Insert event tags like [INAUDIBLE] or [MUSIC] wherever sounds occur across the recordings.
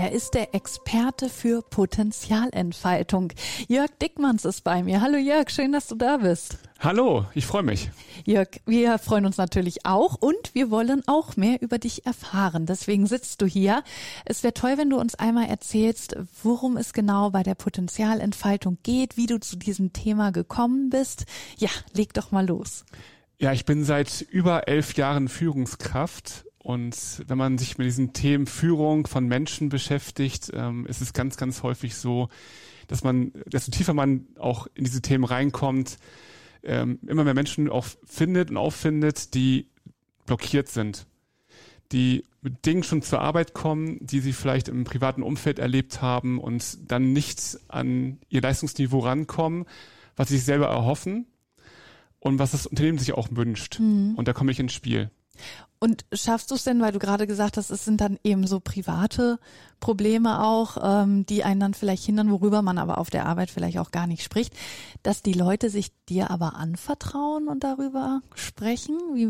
Er ist der Experte für Potenzialentfaltung. Jörg Dickmanns ist bei mir. Hallo Jörg, schön, dass du da bist. Hallo, ich freue mich. Jörg, wir freuen uns natürlich auch und wir wollen auch mehr über dich erfahren. Deswegen sitzt du hier. Es wäre toll, wenn du uns einmal erzählst, worum es genau bei der Potenzialentfaltung geht, wie du zu diesem Thema gekommen bist. Ja, leg doch mal los. Ja, ich bin seit über elf Jahren Führungskraft und wenn man sich mit diesen Themen Führung von Menschen beschäftigt, ähm, ist es ganz, ganz häufig so, dass man, desto tiefer man auch in diese Themen reinkommt, ähm, immer mehr Menschen auch findet und auffindet, die blockiert sind, die mit Dingen schon zur Arbeit kommen, die sie vielleicht im privaten Umfeld erlebt haben und dann nicht an ihr Leistungsniveau rankommen, was sie sich selber erhoffen und was das Unternehmen sich auch wünscht. Mhm. Und da komme ich ins Spiel. Und schaffst du es denn, weil du gerade gesagt hast, es sind dann eben so private Probleme auch, ähm, die einen dann vielleicht hindern, worüber man aber auf der Arbeit vielleicht auch gar nicht spricht, dass die Leute sich dir aber anvertrauen und darüber sprechen? Wie,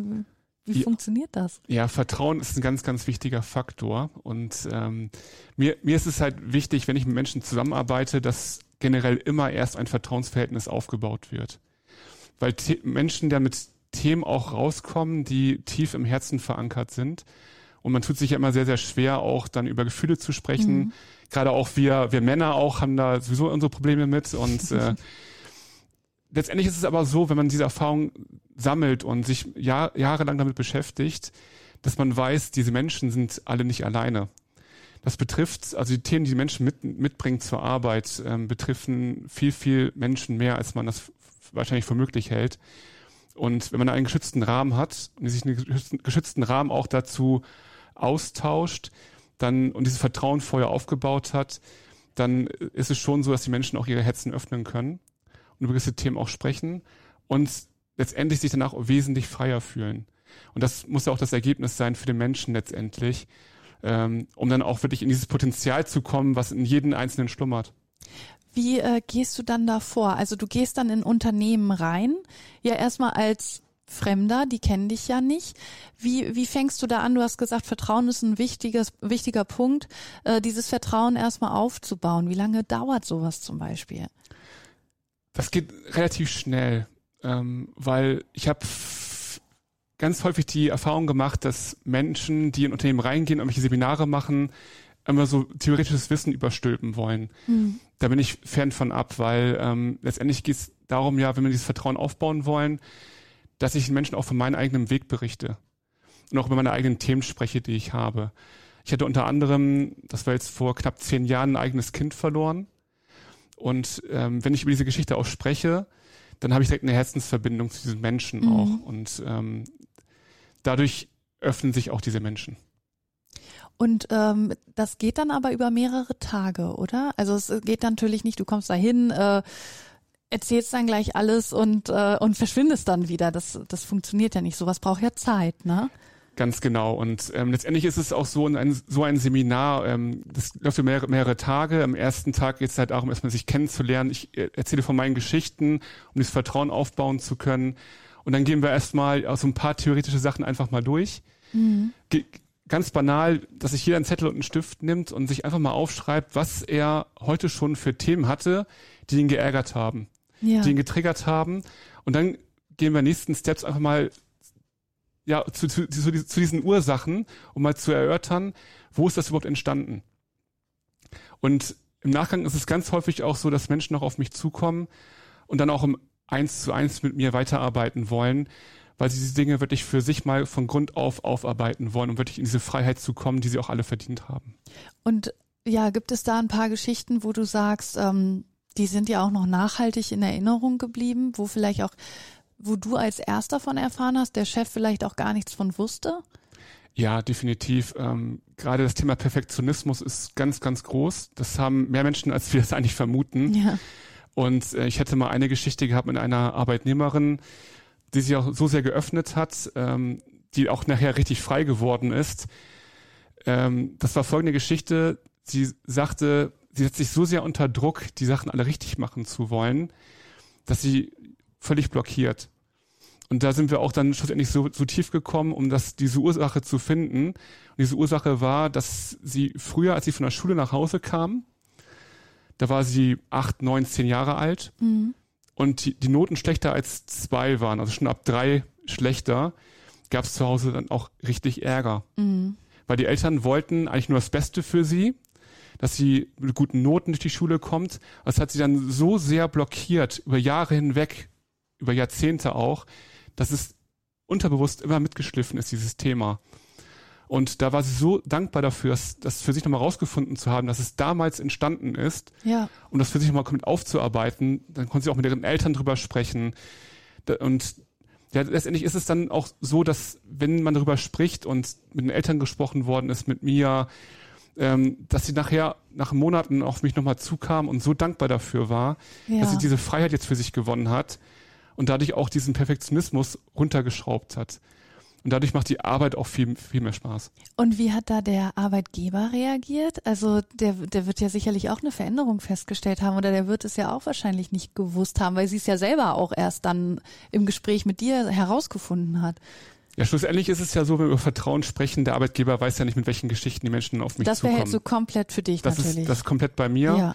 wie ja, funktioniert das? Ja, Vertrauen ist ein ganz, ganz wichtiger Faktor. Und ähm, mir, mir ist es halt wichtig, wenn ich mit Menschen zusammenarbeite, dass generell immer erst ein Vertrauensverhältnis aufgebaut wird. Weil Menschen, der mit Themen auch rauskommen, die tief im Herzen verankert sind. Und man tut sich ja immer sehr, sehr schwer, auch dann über Gefühle zu sprechen. Mhm. Gerade auch wir, wir Männer auch haben da sowieso unsere Probleme mit. Und äh, [LAUGHS] letztendlich ist es aber so, wenn man diese Erfahrung sammelt und sich Jahr, jahrelang damit beschäftigt, dass man weiß, diese Menschen sind alle nicht alleine. Das betrifft, also die Themen, die, die Menschen mit, mitbringen zur Arbeit, ähm, betreffen viel, viel Menschen mehr, als man das wahrscheinlich für möglich hält. Und wenn man einen geschützten Rahmen hat und sich einen geschützten Rahmen auch dazu austauscht, dann und dieses Vertrauen vorher aufgebaut hat, dann ist es schon so, dass die Menschen auch ihre Herzen öffnen können und über gewisse Themen auch sprechen und letztendlich sich danach wesentlich freier fühlen. Und das muss ja auch das Ergebnis sein für den Menschen letztendlich, ähm, um dann auch wirklich in dieses Potenzial zu kommen, was in jedem Einzelnen schlummert. Wie äh, gehst du dann da vor? Also du gehst dann in Unternehmen rein, ja erstmal als Fremder, die kennen dich ja nicht. Wie, wie fängst du da an? Du hast gesagt, Vertrauen ist ein wichtiges, wichtiger Punkt, äh, dieses Vertrauen erstmal aufzubauen. Wie lange dauert sowas zum Beispiel? Das geht relativ schnell, ähm, weil ich habe ganz häufig die Erfahrung gemacht, dass Menschen, die in Unternehmen reingehen, irgendwelche Seminare machen, immer so theoretisches Wissen überstülpen wollen. Mhm. Da bin ich fern von ab, weil ähm, letztendlich geht es darum ja, wenn wir dieses Vertrauen aufbauen wollen, dass ich den Menschen auch von meinem eigenen Weg berichte und auch über meine eigenen Themen spreche, die ich habe. Ich hatte unter anderem, das war jetzt vor knapp zehn Jahren, ein eigenes Kind verloren. Und ähm, wenn ich über diese Geschichte auch spreche, dann habe ich direkt eine Herzensverbindung zu diesen Menschen mhm. auch. Und ähm, dadurch öffnen sich auch diese Menschen. Und ähm, das geht dann aber über mehrere Tage, oder? Also es geht natürlich nicht, du kommst da hin, äh, erzählst dann gleich alles und, äh, und verschwindest dann wieder. Das, das funktioniert ja nicht. Sowas braucht ja Zeit, ne? Ganz genau. Und ähm, letztendlich ist es auch so ein, so ein Seminar, ähm, das läuft über mehrere, mehrere Tage. Am ersten Tag geht es halt darum, erstmal sich kennenzulernen. Ich äh, erzähle von meinen Geschichten, um dieses Vertrauen aufbauen zu können. Und dann gehen wir erstmal so ein paar theoretische Sachen einfach mal durch. Mhm ganz banal, dass sich jeder einen Zettel und einen Stift nimmt und sich einfach mal aufschreibt, was er heute schon für Themen hatte, die ihn geärgert haben, ja. die ihn getriggert haben. Und dann gehen wir nächsten Steps einfach mal ja, zu, zu, zu, zu diesen Ursachen, um mal zu erörtern, wo ist das überhaupt entstanden. Und im Nachgang ist es ganz häufig auch so, dass Menschen noch auf mich zukommen und dann auch im Eins zu eins mit mir weiterarbeiten wollen, weil sie diese Dinge wirklich für sich mal von Grund auf aufarbeiten wollen, um wirklich in diese Freiheit zu kommen, die sie auch alle verdient haben. Und ja, gibt es da ein paar Geschichten, wo du sagst, ähm, die sind ja auch noch nachhaltig in Erinnerung geblieben, wo vielleicht auch, wo du als erster von erfahren hast, der Chef vielleicht auch gar nichts von wusste? Ja, definitiv. Ähm, gerade das Thema Perfektionismus ist ganz, ganz groß. Das haben mehr Menschen, als wir es eigentlich vermuten. Ja. Und äh, ich hätte mal eine Geschichte gehabt mit einer Arbeitnehmerin, die sich auch so sehr geöffnet hat, ähm, die auch nachher richtig frei geworden ist. Ähm, das war folgende Geschichte. Sie sagte, sie hat sich so sehr unter Druck, die Sachen alle richtig machen zu wollen, dass sie völlig blockiert. Und da sind wir auch dann schlussendlich so, so tief gekommen, um das, diese Ursache zu finden. Und diese Ursache war, dass sie früher, als sie von der Schule nach Hause kam, da war sie acht, neun, zehn Jahre alt mhm. Und die, die Noten schlechter als zwei waren, also schon ab drei schlechter, gab es zu Hause dann auch richtig Ärger. Mhm. Weil die Eltern wollten eigentlich nur das Beste für sie, dass sie mit guten Noten durch die Schule kommt. Das hat sie dann so sehr blockiert, über Jahre hinweg, über Jahrzehnte auch, dass es unterbewusst immer mitgeschliffen ist, dieses Thema. Und da war sie so dankbar dafür, das, das für sich nochmal rausgefunden zu haben, dass es damals entstanden ist. Ja. Um das für sich nochmal mit aufzuarbeiten. Dann konnte sie auch mit ihren Eltern drüber sprechen. Und ja, letztendlich ist es dann auch so, dass wenn man darüber spricht und mit den Eltern gesprochen worden ist, mit mir, ähm, dass sie nachher nach Monaten auf mich nochmal zukam und so dankbar dafür war, ja. dass sie diese Freiheit jetzt für sich gewonnen hat und dadurch auch diesen Perfektionismus runtergeschraubt hat. Und dadurch macht die Arbeit auch viel, viel mehr Spaß. Und wie hat da der Arbeitgeber reagiert? Also der, der wird ja sicherlich auch eine Veränderung festgestellt haben oder der wird es ja auch wahrscheinlich nicht gewusst haben, weil sie es ja selber auch erst dann im Gespräch mit dir herausgefunden hat. Ja, schlussendlich ist es ja so, wenn wir über Vertrauen sprechen, der Arbeitgeber weiß ja nicht, mit welchen Geschichten die Menschen auf mich das zukommen. Das wäre jetzt so komplett für dich das natürlich. Ist, das ist komplett bei mir. Ja.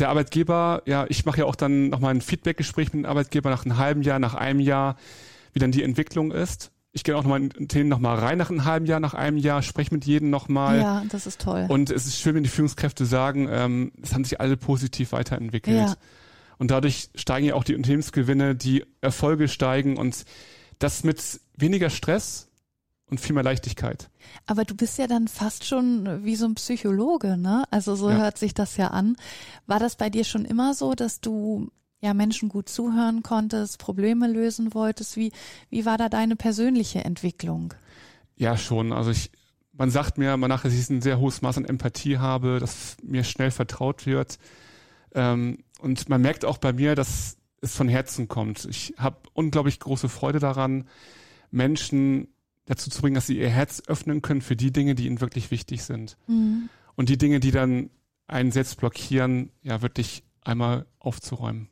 Der Arbeitgeber, ja, ich mache ja auch dann nochmal ein Feedbackgespräch mit dem Arbeitgeber nach einem halben Jahr, nach einem Jahr, wie dann die Entwicklung ist ich gehe auch nochmal in Themen nochmal rein nach einem halben Jahr, nach einem Jahr, spreche mit jedem nochmal. Ja, das ist toll. Und es ist schön, wenn die Führungskräfte sagen, ähm, es haben sich alle positiv weiterentwickelt. Ja. Und dadurch steigen ja auch die Unternehmensgewinne, die Erfolge steigen und das mit weniger Stress und viel mehr Leichtigkeit. Aber du bist ja dann fast schon wie so ein Psychologe, ne? Also so ja. hört sich das ja an. War das bei dir schon immer so, dass du ja Menschen gut zuhören konntest, Probleme lösen wolltest. Wie, wie war da deine persönliche Entwicklung? Ja, schon. Also ich, man sagt mir man nachher, dass ich ein sehr hohes Maß an Empathie habe, dass mir schnell vertraut wird. Ähm, und man merkt auch bei mir, dass es von Herzen kommt. Ich habe unglaublich große Freude daran, Menschen dazu zu bringen, dass sie ihr Herz öffnen können für die Dinge, die ihnen wirklich wichtig sind. Mhm. Und die Dinge, die dann einen selbst blockieren, ja wirklich einmal aufzuräumen.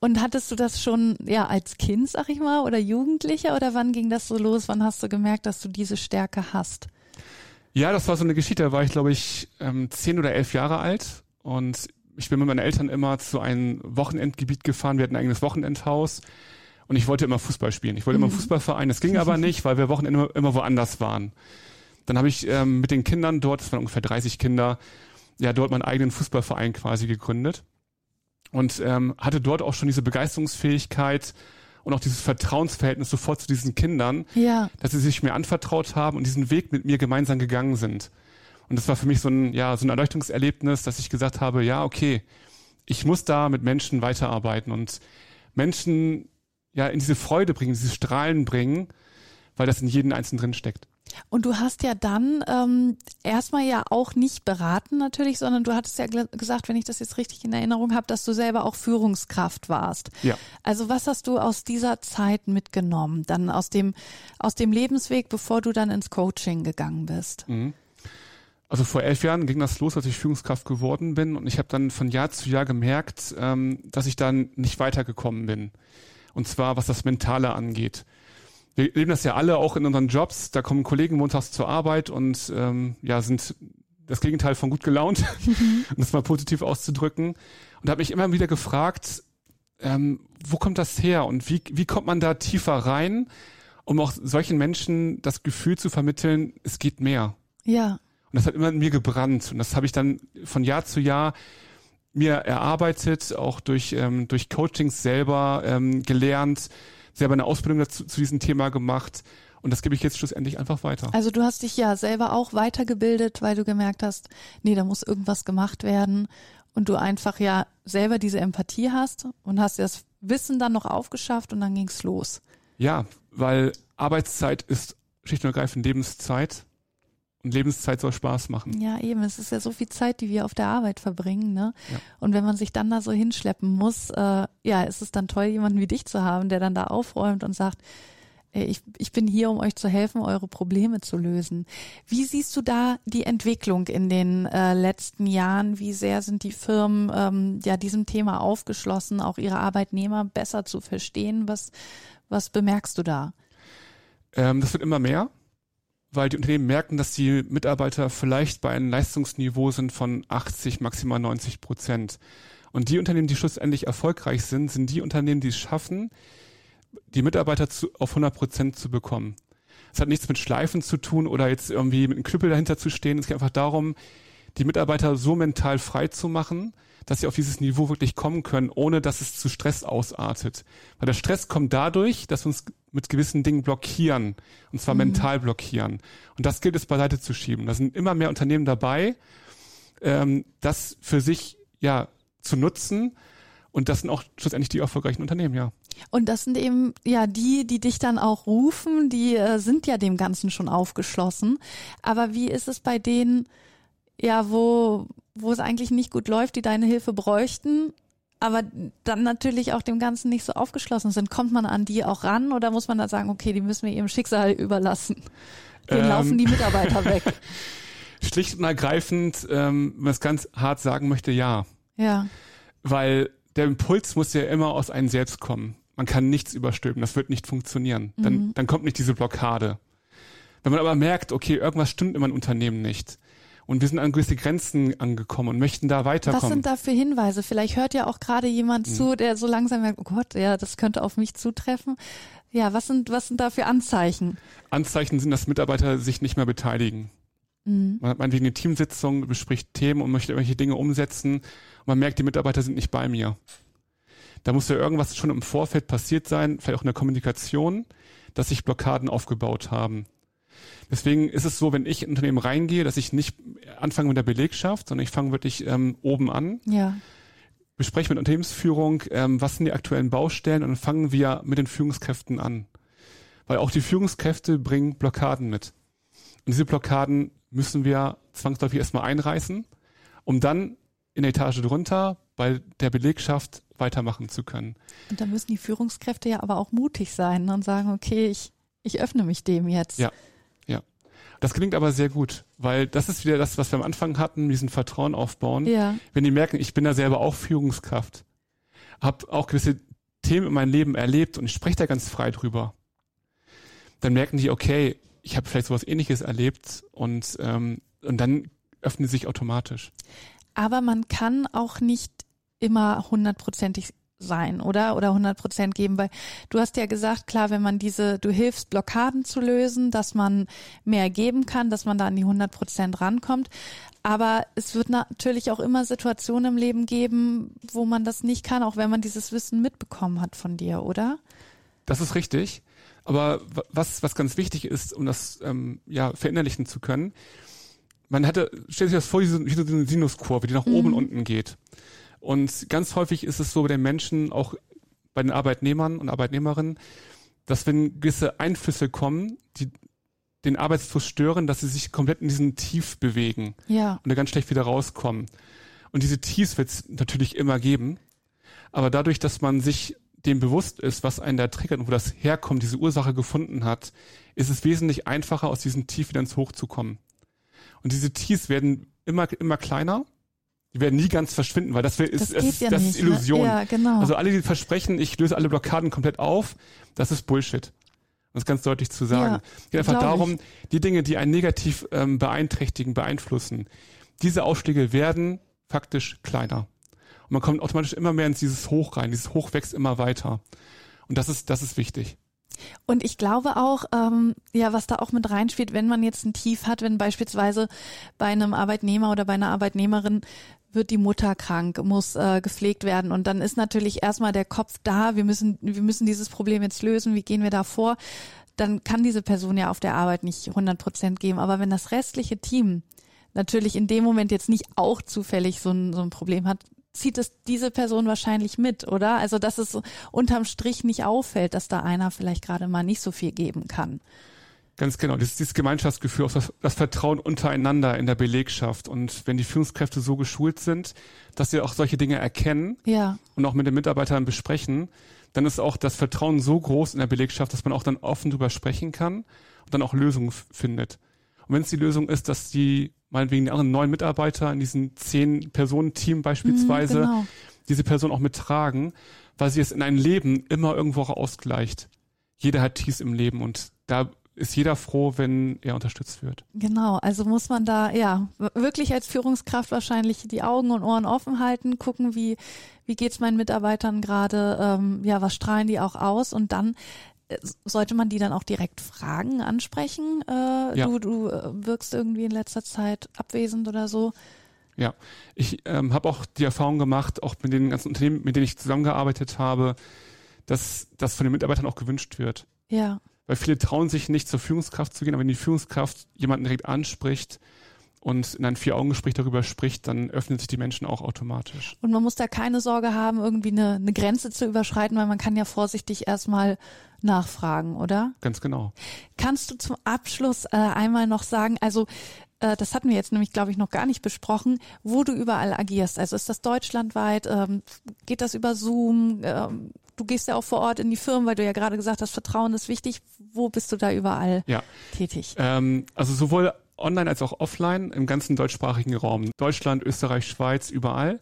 Und hattest du das schon ja als Kind, sag ich mal, oder Jugendlicher oder wann ging das so los? Wann hast du gemerkt, dass du diese Stärke hast? Ja, das war so eine Geschichte. Da war ich, glaube ich, ähm, zehn oder elf Jahre alt und ich bin mit meinen Eltern immer zu einem Wochenendgebiet gefahren. Wir hatten ein eigenes Wochenendhaus und ich wollte immer Fußball spielen. Ich wollte mhm. immer Fußballverein. Das ging aber nicht, weil wir Wochenende immer, immer woanders waren. Dann habe ich ähm, mit den Kindern dort, das waren ungefähr 30 Kinder, ja dort meinen eigenen Fußballverein quasi gegründet und ähm, hatte dort auch schon diese Begeisterungsfähigkeit und auch dieses Vertrauensverhältnis sofort zu diesen Kindern, ja. dass sie sich mir anvertraut haben und diesen Weg mit mir gemeinsam gegangen sind. Und das war für mich so ein, ja, so ein Erleuchtungserlebnis, dass ich gesagt habe, ja, okay, ich muss da mit Menschen weiterarbeiten und Menschen ja in diese Freude bringen, diese Strahlen bringen, weil das in jedem Einzelnen drin steckt. Und du hast ja dann ähm, erstmal ja auch nicht beraten natürlich, sondern du hattest ja gesagt, wenn ich das jetzt richtig in Erinnerung habe, dass du selber auch Führungskraft warst. Ja. Also was hast du aus dieser Zeit mitgenommen, dann aus dem aus dem Lebensweg, bevor du dann ins Coaching gegangen bist? Mhm. Also vor elf Jahren ging das los, als ich Führungskraft geworden bin und ich habe dann von Jahr zu Jahr gemerkt, ähm, dass ich dann nicht weitergekommen bin. Und zwar was das Mentale angeht wir leben das ja alle auch in unseren Jobs. Da kommen Kollegen montags zur Arbeit und ähm, ja sind das Gegenteil von gut gelaunt, [LAUGHS] um das mal positiv auszudrücken. Und da habe mich immer wieder gefragt, ähm, wo kommt das her und wie, wie kommt man da tiefer rein, um auch solchen Menschen das Gefühl zu vermitteln, es geht mehr. Ja. Und das hat immer in mir gebrannt. Und das habe ich dann von Jahr zu Jahr mir erarbeitet, auch durch, ähm, durch Coachings selber ähm, gelernt, selber eine Ausbildung dazu, zu diesem Thema gemacht. Und das gebe ich jetzt schlussendlich einfach weiter. Also du hast dich ja selber auch weitergebildet, weil du gemerkt hast, nee, da muss irgendwas gemacht werden. Und du einfach ja selber diese Empathie hast und hast das Wissen dann noch aufgeschafft und dann ging's los. Ja, weil Arbeitszeit ist schlicht und ergreifend Lebenszeit. Und Lebenszeit soll Spaß machen. Ja, eben. Es ist ja so viel Zeit, die wir auf der Arbeit verbringen, ne? Ja. Und wenn man sich dann da so hinschleppen muss, äh, ja, ist es dann toll, jemanden wie dich zu haben, der dann da aufräumt und sagt, ich, ich bin hier, um euch zu helfen, eure Probleme zu lösen. Wie siehst du da die Entwicklung in den äh, letzten Jahren? Wie sehr sind die Firmen ähm, ja diesem Thema aufgeschlossen, auch ihre Arbeitnehmer besser zu verstehen? Was, was bemerkst du da? Ähm, das wird immer mehr weil die Unternehmen merken, dass die Mitarbeiter vielleicht bei einem Leistungsniveau sind von 80, maximal 90 Prozent. Und die Unternehmen, die schlussendlich erfolgreich sind, sind die Unternehmen, die es schaffen, die Mitarbeiter zu, auf 100 Prozent zu bekommen. Es hat nichts mit Schleifen zu tun oder jetzt irgendwie mit einem Knüppel dahinter zu stehen. Es geht einfach darum, die Mitarbeiter so mental frei zu machen, dass sie auf dieses Niveau wirklich kommen können, ohne dass es zu Stress ausartet. Weil der Stress kommt dadurch, dass wir uns mit gewissen Dingen blockieren, und zwar mhm. mental blockieren. Und das gilt es beiseite zu schieben. Da sind immer mehr Unternehmen dabei, ähm, das für sich ja zu nutzen. Und das sind auch schlussendlich die erfolgreichen Unternehmen, ja. Und das sind eben ja die, die dich dann auch rufen, die äh, sind ja dem Ganzen schon aufgeschlossen. Aber wie ist es bei denen, ja, wo, wo es eigentlich nicht gut läuft, die deine Hilfe bräuchten, aber dann natürlich auch dem Ganzen nicht so aufgeschlossen sind. Kommt man an die auch ran oder muss man da sagen, okay, die müssen wir ihrem Schicksal [LAUGHS] überlassen? Den ähm, laufen die Mitarbeiter [LAUGHS] weg. Schlicht und ergreifend, ähm, wenn man es ganz hart sagen möchte, ja. Ja. Weil der Impuls muss ja immer aus einem selbst kommen. Man kann nichts überstülpen, das wird nicht funktionieren. Dann, mhm. dann kommt nicht diese Blockade. Wenn man aber merkt, okay, irgendwas stimmt in meinem Unternehmen nicht, und wir sind an gewisse Grenzen angekommen und möchten da weiterkommen. Was sind da für Hinweise? Vielleicht hört ja auch gerade jemand mhm. zu, der so langsam merkt, oh Gott, ja, das könnte auf mich zutreffen. Ja, was sind, was sind da für Anzeichen? Anzeichen sind, dass Mitarbeiter sich nicht mehr beteiligen. Mhm. Man hat meinetwegen eine Teamsitzung, bespricht Themen und möchte irgendwelche Dinge umsetzen und man merkt, die Mitarbeiter sind nicht bei mir. Da muss ja irgendwas schon im Vorfeld passiert sein, vielleicht auch in der Kommunikation, dass sich Blockaden aufgebaut haben. Deswegen ist es so, wenn ich in ein Unternehmen reingehe, dass ich nicht anfange mit der Belegschaft, sondern ich fange wirklich ähm, oben an. Ja. Bespreche mit Unternehmensführung, ähm, was sind die aktuellen Baustellen und dann fangen wir mit den Führungskräften an. Weil auch die Führungskräfte bringen Blockaden mit. Und diese Blockaden müssen wir zwangsläufig erstmal einreißen, um dann in der Etage drunter bei der Belegschaft weitermachen zu können. Und da müssen die Führungskräfte ja aber auch mutig sein und sagen, okay, ich, ich öffne mich dem jetzt. Ja, das klingt aber sehr gut, weil das ist wieder das, was wir am Anfang hatten, diesen Vertrauen aufbauen. Ja. Wenn die merken, ich bin da selber auch Führungskraft, habe auch gewisse Themen in meinem Leben erlebt und ich spreche da ganz frei drüber, dann merken die, okay, ich habe vielleicht sowas ähnliches erlebt und, ähm, und dann öffnen sie sich automatisch. Aber man kann auch nicht immer hundertprozentig sein, oder? Oder 100 Prozent geben, weil du hast ja gesagt, klar, wenn man diese, du hilfst Blockaden zu lösen, dass man mehr geben kann, dass man da an die 100 Prozent rankommt. Aber es wird natürlich auch immer Situationen im Leben geben, wo man das nicht kann, auch wenn man dieses Wissen mitbekommen hat von dir, oder? Das ist richtig. Aber was, was ganz wichtig ist, um das ähm, ja verinnerlichen zu können, man hatte, stellt sich das vor, wie so eine Sinuskurve, die nach mhm. oben und unten geht. Und ganz häufig ist es so bei den Menschen, auch bei den Arbeitnehmern und Arbeitnehmerinnen, dass wenn gewisse Einflüsse kommen, die den Arbeitsfluss stören, dass sie sich komplett in diesen Tief bewegen ja. und da ganz schlecht wieder rauskommen. Und diese Tiefs wird es natürlich immer geben. Aber dadurch, dass man sich dem bewusst ist, was einen da triggert und wo das herkommt, diese Ursache gefunden hat, ist es wesentlich einfacher, aus diesem Tief wieder ins Hoch zu kommen. Und diese Tiefs werden immer, immer kleiner die werden nie ganz verschwinden, weil das, wär, ist, das, ist, ja das nicht, ist ne? Illusion. Ne? Ja, genau. Also alle, die versprechen, ich löse alle Blockaden komplett auf, das ist Bullshit. Um das ganz deutlich zu sagen. Ja, es geht einfach darum, ich. die Dinge, die einen negativ ähm, beeinträchtigen, beeinflussen, diese Ausschläge werden faktisch kleiner. Und man kommt automatisch immer mehr in dieses Hoch rein. Dieses Hoch wächst immer weiter. Und das ist, das ist wichtig. Und ich glaube auch, ähm, ja, was da auch mit reinspielt, wenn man jetzt ein Tief hat, wenn beispielsweise bei einem Arbeitnehmer oder bei einer Arbeitnehmerin wird die Mutter krank, muss äh, gepflegt werden und dann ist natürlich erstmal der Kopf da, wir müssen, wir müssen dieses Problem jetzt lösen, wie gehen wir da vor? Dann kann diese Person ja auf der Arbeit nicht 100 Prozent geben, aber wenn das restliche Team natürlich in dem Moment jetzt nicht auch zufällig so ein, so ein Problem hat, zieht es diese Person wahrscheinlich mit, oder? Also, dass es unterm Strich nicht auffällt, dass da einer vielleicht gerade mal nicht so viel geben kann. Ganz genau, dieses, dieses Gemeinschaftsgefühl, das, das Vertrauen untereinander in der Belegschaft. Und wenn die Führungskräfte so geschult sind, dass sie auch solche Dinge erkennen Ja, und auch mit den Mitarbeitern besprechen, dann ist auch das Vertrauen so groß in der Belegschaft, dass man auch dann offen drüber sprechen kann und dann auch Lösungen findet. Und wenn es die Lösung ist, dass die meinetwegen die anderen neun Mitarbeiter in diesem Zehn-Personen-Team beispielsweise Mhm, genau. diese Person auch mittragen, weil sie es in ein Leben immer irgendwo auch ausgleicht. Jeder hat Tiefs im Leben und da ist jeder froh, wenn er unterstützt wird. Genau, also muss man da ja wirklich als Führungskraft wahrscheinlich die Augen und Ohren offen halten, gucken, wie wie geht's meinen Mitarbeitern gerade, ähm, ja, was strahlen die auch aus und dann äh, sollte man die dann auch direkt fragen, ansprechen. Äh, Ja. Du du äh, wirkst irgendwie in letzter Zeit abwesend oder so. Ja, ich ähm, habe auch die Erfahrung gemacht, auch mit den ganzen Unternehmen, mit denen ich zusammengearbeitet habe, dass das von den Mitarbeitern auch gewünscht wird. Ja, Weil viele trauen sich nicht zur Führungskraft zu gehen, aber wenn die Führungskraft jemanden direkt anspricht und in einem Vier-Augen-Gespräch darüber spricht, dann öffnen sich die Menschen auch automatisch. und man muss da keine Sorge haben, irgendwie eine, eine Grenze zu überschreiten, weil man kann ja vorsichtig erstmal nachfragen, oder? Ganz genau. Kannst du zum Abschluss äh, einmal noch sagen, also äh, das hatten wir jetzt nämlich, glaube ich, noch gar nicht besprochen, wo du überall agierst. Also ist das deutschlandweit? Ähm, geht das über Zoom? Ähm, du gehst ja auch vor Ort in die Firmen, weil du ja gerade gesagt hast, Vertrauen ist wichtig. Wo bist du da überall Ja. tätig? Ähm, also sowohl online als auch offline im ganzen deutschsprachigen Raum. Deutschland, Österreich, Schweiz, überall.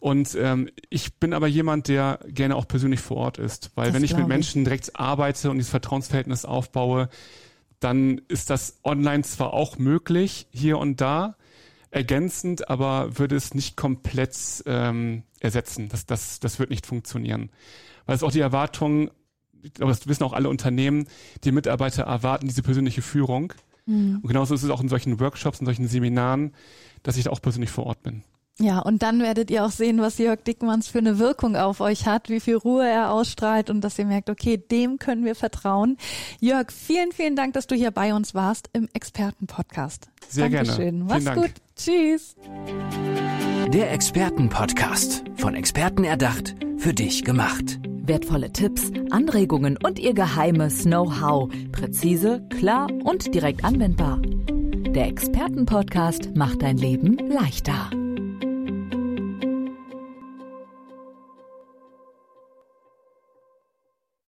Und ähm, ich bin aber jemand, der gerne auch persönlich vor Ort ist, weil Das wenn ich mit. Menschen direkt arbeite und dieses Vertrauensverhältnis aufbaue, dann ist das online zwar auch möglich, hier und da, ergänzend, aber würde es nicht komplett ähm, ersetzen. Das, das, das wird nicht funktionieren. Weil es auch die Erwartung, ich glaube, das wissen auch alle Unternehmen, die Mitarbeiter erwarten diese persönliche Führung. Hm. Und genauso ist es auch in solchen Workshops, in solchen Seminaren, dass ich da auch persönlich vor Ort bin. Ja, und dann werdet ihr auch sehen, was Jörg Dickmanns für eine Wirkung auf euch hat, wie viel Ruhe er ausstrahlt und dass ihr merkt, okay, dem können wir vertrauen. Jörg, vielen, vielen Dank, dass du hier bei uns warst im Expertenpodcast. Sehr gerne. Dankeschön. Vielen Mach's Dank. gut. Tschüss. Der Expertenpodcast. Von Experten erdacht, für dich gemacht. Wertvolle Tipps, Anregungen und ihr geheimes Know-how. Präzise, klar und direkt anwendbar. Der Expertenpodcast macht dein Leben leichter.